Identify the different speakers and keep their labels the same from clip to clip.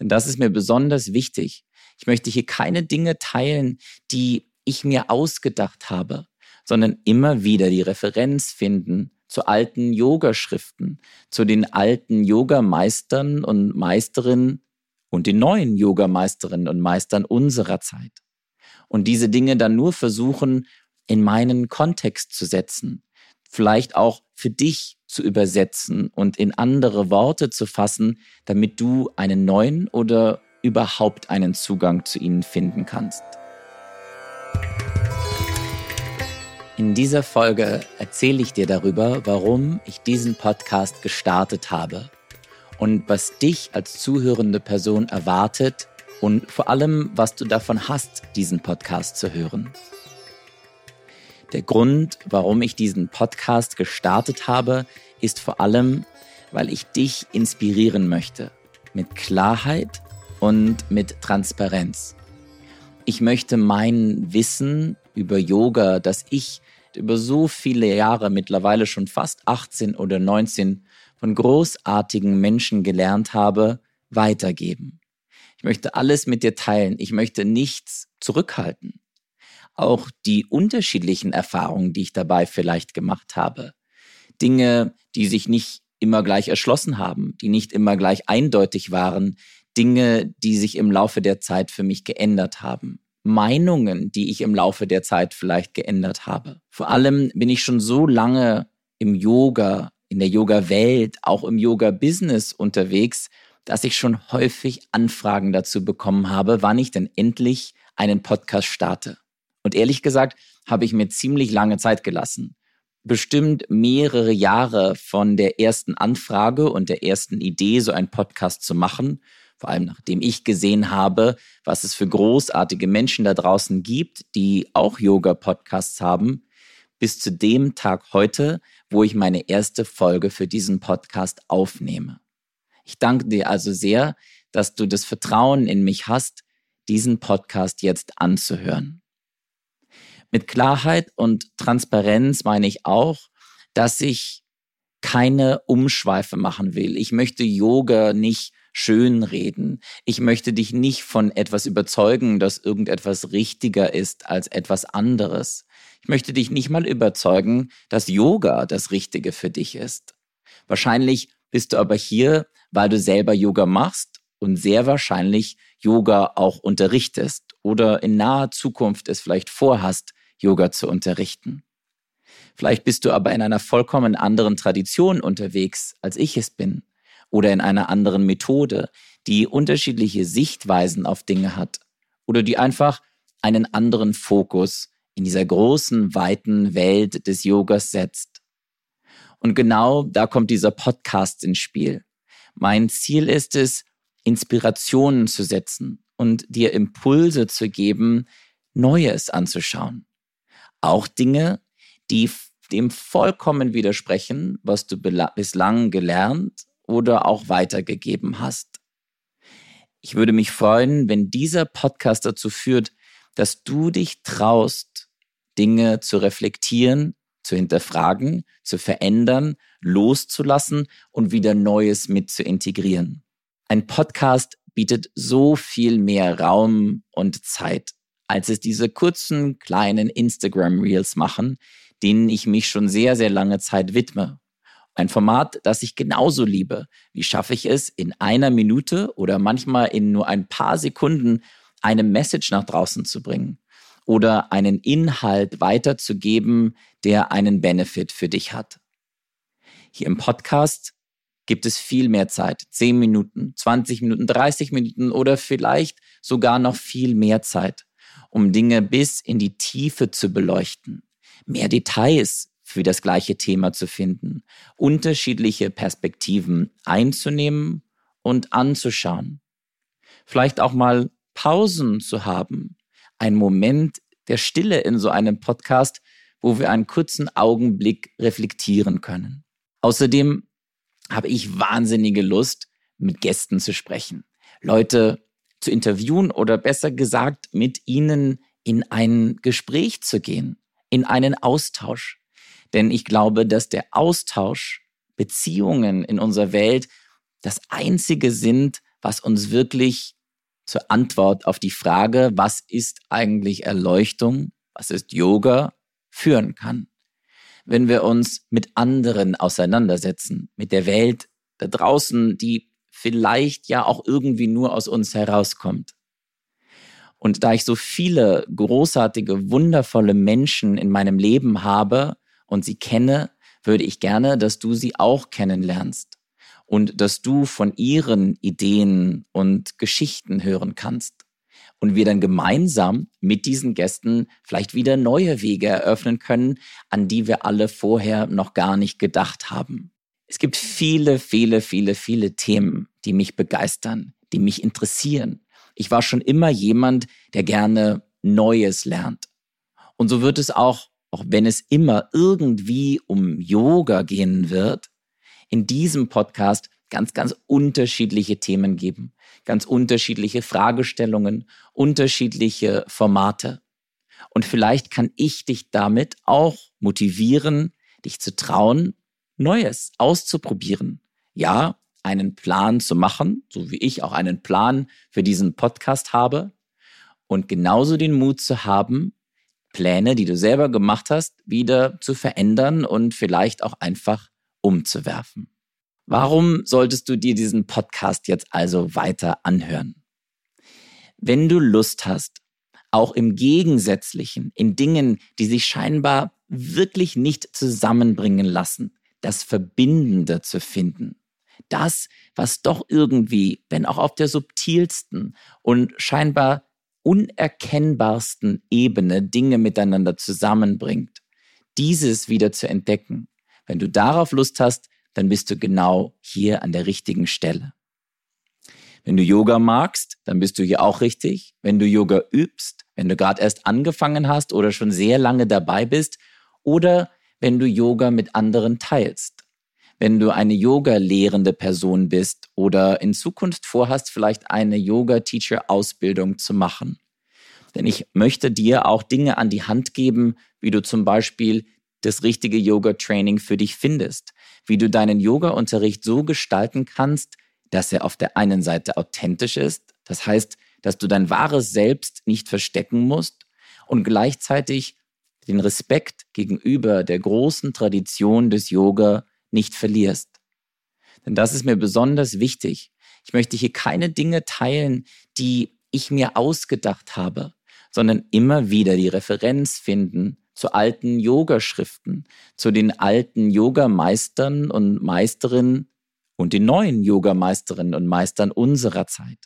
Speaker 1: Denn das ist mir besonders wichtig. Ich möchte hier keine Dinge teilen, die ich mir ausgedacht habe, sondern immer wieder die Referenz finden zu alten Yogaschriften, zu den alten Yogameistern und Meisterinnen und den neuen Yogameisterinnen und Meistern unserer Zeit. Und diese Dinge dann nur versuchen, in meinen Kontext zu setzen, vielleicht auch für dich zu übersetzen und in andere Worte zu fassen, damit du einen neuen oder überhaupt einen Zugang zu ihnen finden kannst. In dieser Folge erzähle ich dir darüber, warum ich diesen Podcast gestartet habe und was dich als zuhörende Person erwartet und vor allem, was du davon hast, diesen Podcast zu hören. Der Grund, warum ich diesen Podcast gestartet habe, ist vor allem, weil ich dich inspirieren möchte. Mit Klarheit und mit Transparenz. Ich möchte mein Wissen über Yoga, das ich über so viele Jahre, mittlerweile schon fast 18 oder 19, von großartigen Menschen gelernt habe, weitergeben. Ich möchte alles mit dir teilen. Ich möchte nichts zurückhalten. Auch die unterschiedlichen Erfahrungen, die ich dabei vielleicht gemacht habe. Dinge, die sich nicht immer gleich erschlossen haben, die nicht immer gleich eindeutig waren, Dinge, die sich im Laufe der Zeit für mich geändert haben. Meinungen, die ich im Laufe der Zeit vielleicht geändert habe. Vor allem bin ich schon so lange im Yoga, in der Yoga-Welt, auch im Yoga-Business unterwegs, dass ich schon häufig Anfragen dazu bekommen habe, wann ich denn endlich einen Podcast starte. Und ehrlich gesagt, habe ich mir ziemlich lange Zeit gelassen. Bestimmt mehrere Jahre von der ersten Anfrage und der ersten Idee, so einen Podcast zu machen vor allem nachdem ich gesehen habe, was es für großartige Menschen da draußen gibt, die auch Yoga-Podcasts haben, bis zu dem Tag heute, wo ich meine erste Folge für diesen Podcast aufnehme. Ich danke dir also sehr, dass du das Vertrauen in mich hast, diesen Podcast jetzt anzuhören. Mit Klarheit und Transparenz meine ich auch, dass ich keine Umschweife machen will. Ich möchte Yoga nicht schönreden. Ich möchte dich nicht von etwas überzeugen, dass irgendetwas richtiger ist als etwas anderes. Ich möchte dich nicht mal überzeugen, dass Yoga das Richtige für dich ist. Wahrscheinlich bist du aber hier, weil du selber Yoga machst und sehr wahrscheinlich Yoga auch unterrichtest oder in naher Zukunft es vielleicht vorhast, Yoga zu unterrichten. Vielleicht bist du aber in einer vollkommen anderen Tradition unterwegs, als ich es bin oder in einer anderen Methode, die unterschiedliche Sichtweisen auf Dinge hat oder die einfach einen anderen Fokus in dieser großen, weiten Welt des Yogas setzt. Und genau da kommt dieser Podcast ins Spiel. Mein Ziel ist es, Inspirationen zu setzen und dir Impulse zu geben, Neues anzuschauen. Auch Dinge, die dem vollkommen widersprechen, was du bislang gelernt oder auch weitergegeben hast. Ich würde mich freuen, wenn dieser Podcast dazu führt, dass du dich traust, Dinge zu reflektieren, zu hinterfragen, zu verändern, loszulassen und wieder Neues mit zu integrieren. Ein Podcast bietet so viel mehr Raum und Zeit, als es diese kurzen, kleinen Instagram-Reels machen, denen ich mich schon sehr, sehr lange Zeit widme ein Format, das ich genauso liebe. Wie schaffe ich es, in einer Minute oder manchmal in nur ein paar Sekunden eine Message nach draußen zu bringen oder einen Inhalt weiterzugeben, der einen Benefit für dich hat. Hier im Podcast gibt es viel mehr Zeit. 10 Minuten, 20 Minuten, 30 Minuten oder vielleicht sogar noch viel mehr Zeit, um Dinge bis in die Tiefe zu beleuchten. Mehr Details für das gleiche Thema zu finden, unterschiedliche Perspektiven einzunehmen und anzuschauen. Vielleicht auch mal Pausen zu haben, ein Moment der Stille in so einem Podcast, wo wir einen kurzen Augenblick reflektieren können. Außerdem habe ich wahnsinnige Lust, mit Gästen zu sprechen, Leute zu interviewen oder besser gesagt, mit ihnen in ein Gespräch zu gehen, in einen Austausch. Denn ich glaube, dass der Austausch, Beziehungen in unserer Welt das Einzige sind, was uns wirklich zur Antwort auf die Frage, was ist eigentlich Erleuchtung, was ist Yoga, führen kann. Wenn wir uns mit anderen auseinandersetzen, mit der Welt da draußen, die vielleicht ja auch irgendwie nur aus uns herauskommt. Und da ich so viele großartige, wundervolle Menschen in meinem Leben habe und sie kenne, würde ich gerne, dass du sie auch kennenlernst und dass du von ihren Ideen und Geschichten hören kannst und wir dann gemeinsam mit diesen Gästen vielleicht wieder neue Wege eröffnen können, an die wir alle vorher noch gar nicht gedacht haben. Es gibt viele, viele, viele, viele Themen, die mich begeistern, die mich interessieren. Ich war schon immer jemand, der gerne Neues lernt. Und so wird es auch, auch wenn es immer irgendwie um Yoga gehen wird, in diesem Podcast ganz, ganz unterschiedliche Themen geben, ganz unterschiedliche Fragestellungen, unterschiedliche Formate. Und vielleicht kann ich dich damit auch motivieren, dich zu trauen, Neues auszuprobieren. Ja, einen Plan zu machen, so wie ich auch einen Plan für diesen Podcast habe. Und genauso den Mut zu haben, Pläne, die du selber gemacht hast, wieder zu verändern und vielleicht auch einfach umzuwerfen. Warum solltest du dir diesen Podcast jetzt also weiter anhören? Wenn du Lust hast, auch im Gegensätzlichen, in Dingen, die sich scheinbar wirklich nicht zusammenbringen lassen, das Verbindende zu finden. Das, was doch irgendwie, wenn auch auf der subtilsten und scheinbar unerkennbarsten Ebene Dinge miteinander zusammenbringt, dieses wieder zu entdecken. Wenn du darauf Lust hast, dann bist du genau hier an der richtigen Stelle. Wenn du Yoga magst, dann bist du hier auch richtig. Wenn du Yoga übst, wenn du gerade erst angefangen hast oder schon sehr lange dabei bist oder wenn du Yoga mit anderen teilst. Wenn du eine Yoga-lehrende Person bist oder in Zukunft vorhast, vielleicht eine Yoga-Teacher-Ausbildung zu machen. Denn ich möchte dir auch Dinge an die Hand geben, wie du zum Beispiel das richtige Yoga-Training für dich findest, wie du deinen Yoga-Unterricht so gestalten kannst, dass er auf der einen Seite authentisch ist, das heißt, dass du dein wahres Selbst nicht verstecken musst und gleichzeitig den Respekt gegenüber der großen Tradition des Yoga nicht verlierst. Denn das ist mir besonders wichtig. Ich möchte hier keine Dinge teilen, die ich mir ausgedacht habe, sondern immer wieder die Referenz finden zu alten Yogaschriften, zu den alten Yogameistern und Meisterinnen und den neuen Yogameisterinnen und Meistern unserer Zeit.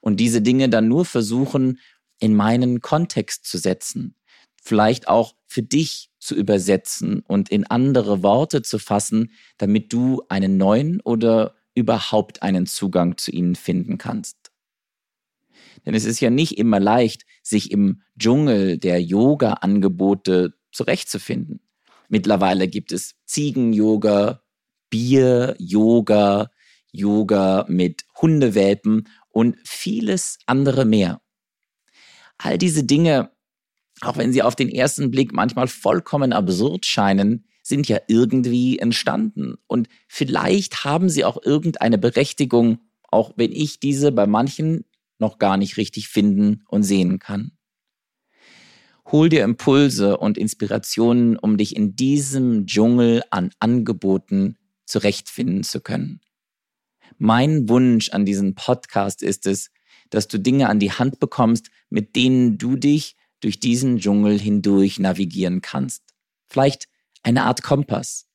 Speaker 1: Und diese Dinge dann nur versuchen, in meinen Kontext zu setzen, vielleicht auch für dich zu übersetzen und in andere Worte zu fassen, damit du einen neuen oder überhaupt einen Zugang zu ihnen finden kannst. Denn es ist ja nicht immer leicht, sich im Dschungel der Yoga-Angebote zurechtzufinden. Mittlerweile gibt es Ziegen-Yoga, Bier-Yoga, Yoga mit Hundewelpen und vieles andere mehr. All diese Dinge auch wenn sie auf den ersten Blick manchmal vollkommen absurd scheinen, sind ja irgendwie entstanden. Und vielleicht haben sie auch irgendeine Berechtigung, auch wenn ich diese bei manchen noch gar nicht richtig finden und sehen kann. Hol dir Impulse und Inspirationen, um dich in diesem Dschungel an Angeboten zurechtfinden zu können. Mein Wunsch an diesem Podcast ist es, dass du Dinge an die Hand bekommst, mit denen du dich durch diesen Dschungel hindurch navigieren kannst. Vielleicht eine Art Kompass.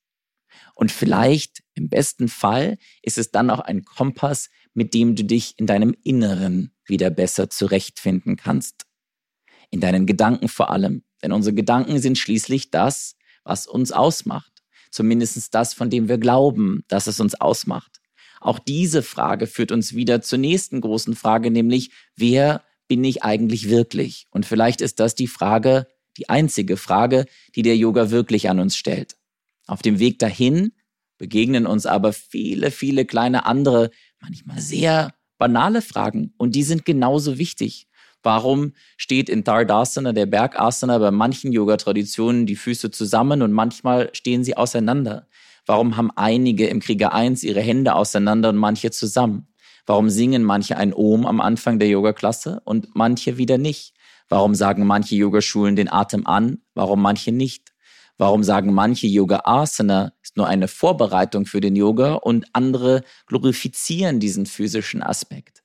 Speaker 1: Und vielleicht, im besten Fall, ist es dann auch ein Kompass, mit dem du dich in deinem Inneren wieder besser zurechtfinden kannst. In deinen Gedanken vor allem. Denn unsere Gedanken sind schließlich das, was uns ausmacht. Zumindest das, von dem wir glauben, dass es uns ausmacht. Auch diese Frage führt uns wieder zur nächsten großen Frage, nämlich wer bin ich eigentlich wirklich? Und vielleicht ist das die Frage, die einzige Frage, die der Yoga wirklich an uns stellt. Auf dem Weg dahin begegnen uns aber viele, viele kleine andere, manchmal sehr banale Fragen und die sind genauso wichtig. Warum steht in Tardasana, der Bergasana, bei manchen Yoga-Traditionen die Füße zusammen und manchmal stehen sie auseinander? Warum haben einige im Krieger 1 ihre Hände auseinander und manche zusammen? Warum singen manche ein Om am Anfang der Yoga-Klasse und manche wieder nicht? Warum sagen manche Yogaschulen den Atem an, warum manche nicht? Warum sagen manche Yoga Asana ist nur eine Vorbereitung für den Yoga und andere glorifizieren diesen physischen Aspekt?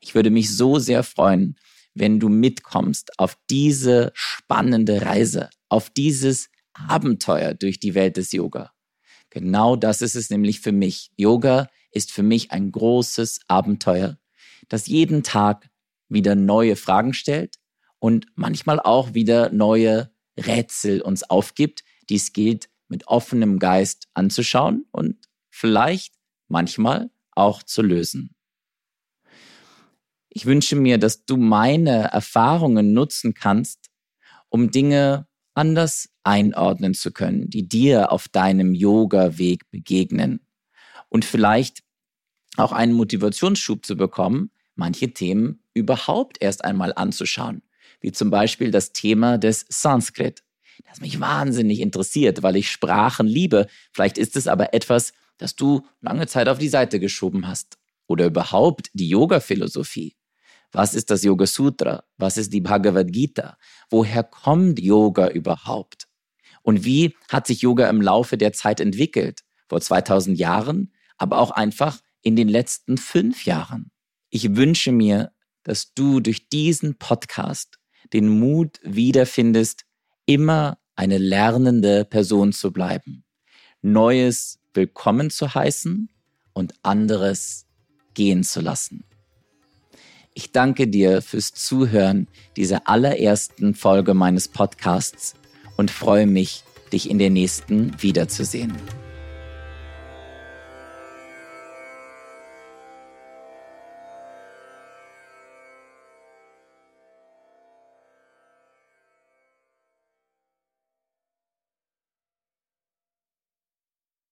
Speaker 1: Ich würde mich so sehr freuen, wenn du mitkommst auf diese spannende Reise, auf dieses Abenteuer durch die Welt des Yoga. Genau das ist es nämlich für mich. Yoga ist für mich ein großes Abenteuer, das jeden Tag wieder neue Fragen stellt und manchmal auch wieder neue Rätsel uns aufgibt, die es gilt mit offenem Geist anzuschauen und vielleicht manchmal auch zu lösen. Ich wünsche mir, dass du meine Erfahrungen nutzen kannst, um Dinge anders einordnen zu können, die dir auf deinem Yoga-Weg begegnen. Und vielleicht auch einen Motivationsschub zu bekommen, manche Themen überhaupt erst einmal anzuschauen, wie zum Beispiel das Thema des Sanskrit, das mich wahnsinnig interessiert, weil ich Sprachen liebe. Vielleicht ist es aber etwas, das du lange Zeit auf die Seite geschoben hast. Oder überhaupt die Yoga-Philosophie. Was ist das Yoga Sutra? Was ist die Bhagavad Gita? Woher kommt Yoga überhaupt? Und wie hat sich Yoga im Laufe der Zeit entwickelt? Vor 2000 Jahren, aber auch einfach in den letzten fünf Jahren. Ich wünsche mir, dass du durch diesen Podcast den Mut wiederfindest, immer eine lernende Person zu bleiben, Neues willkommen zu heißen und anderes gehen zu lassen. Ich danke dir fürs Zuhören dieser allerersten Folge meines Podcasts und freue mich, dich in der nächsten wiederzusehen.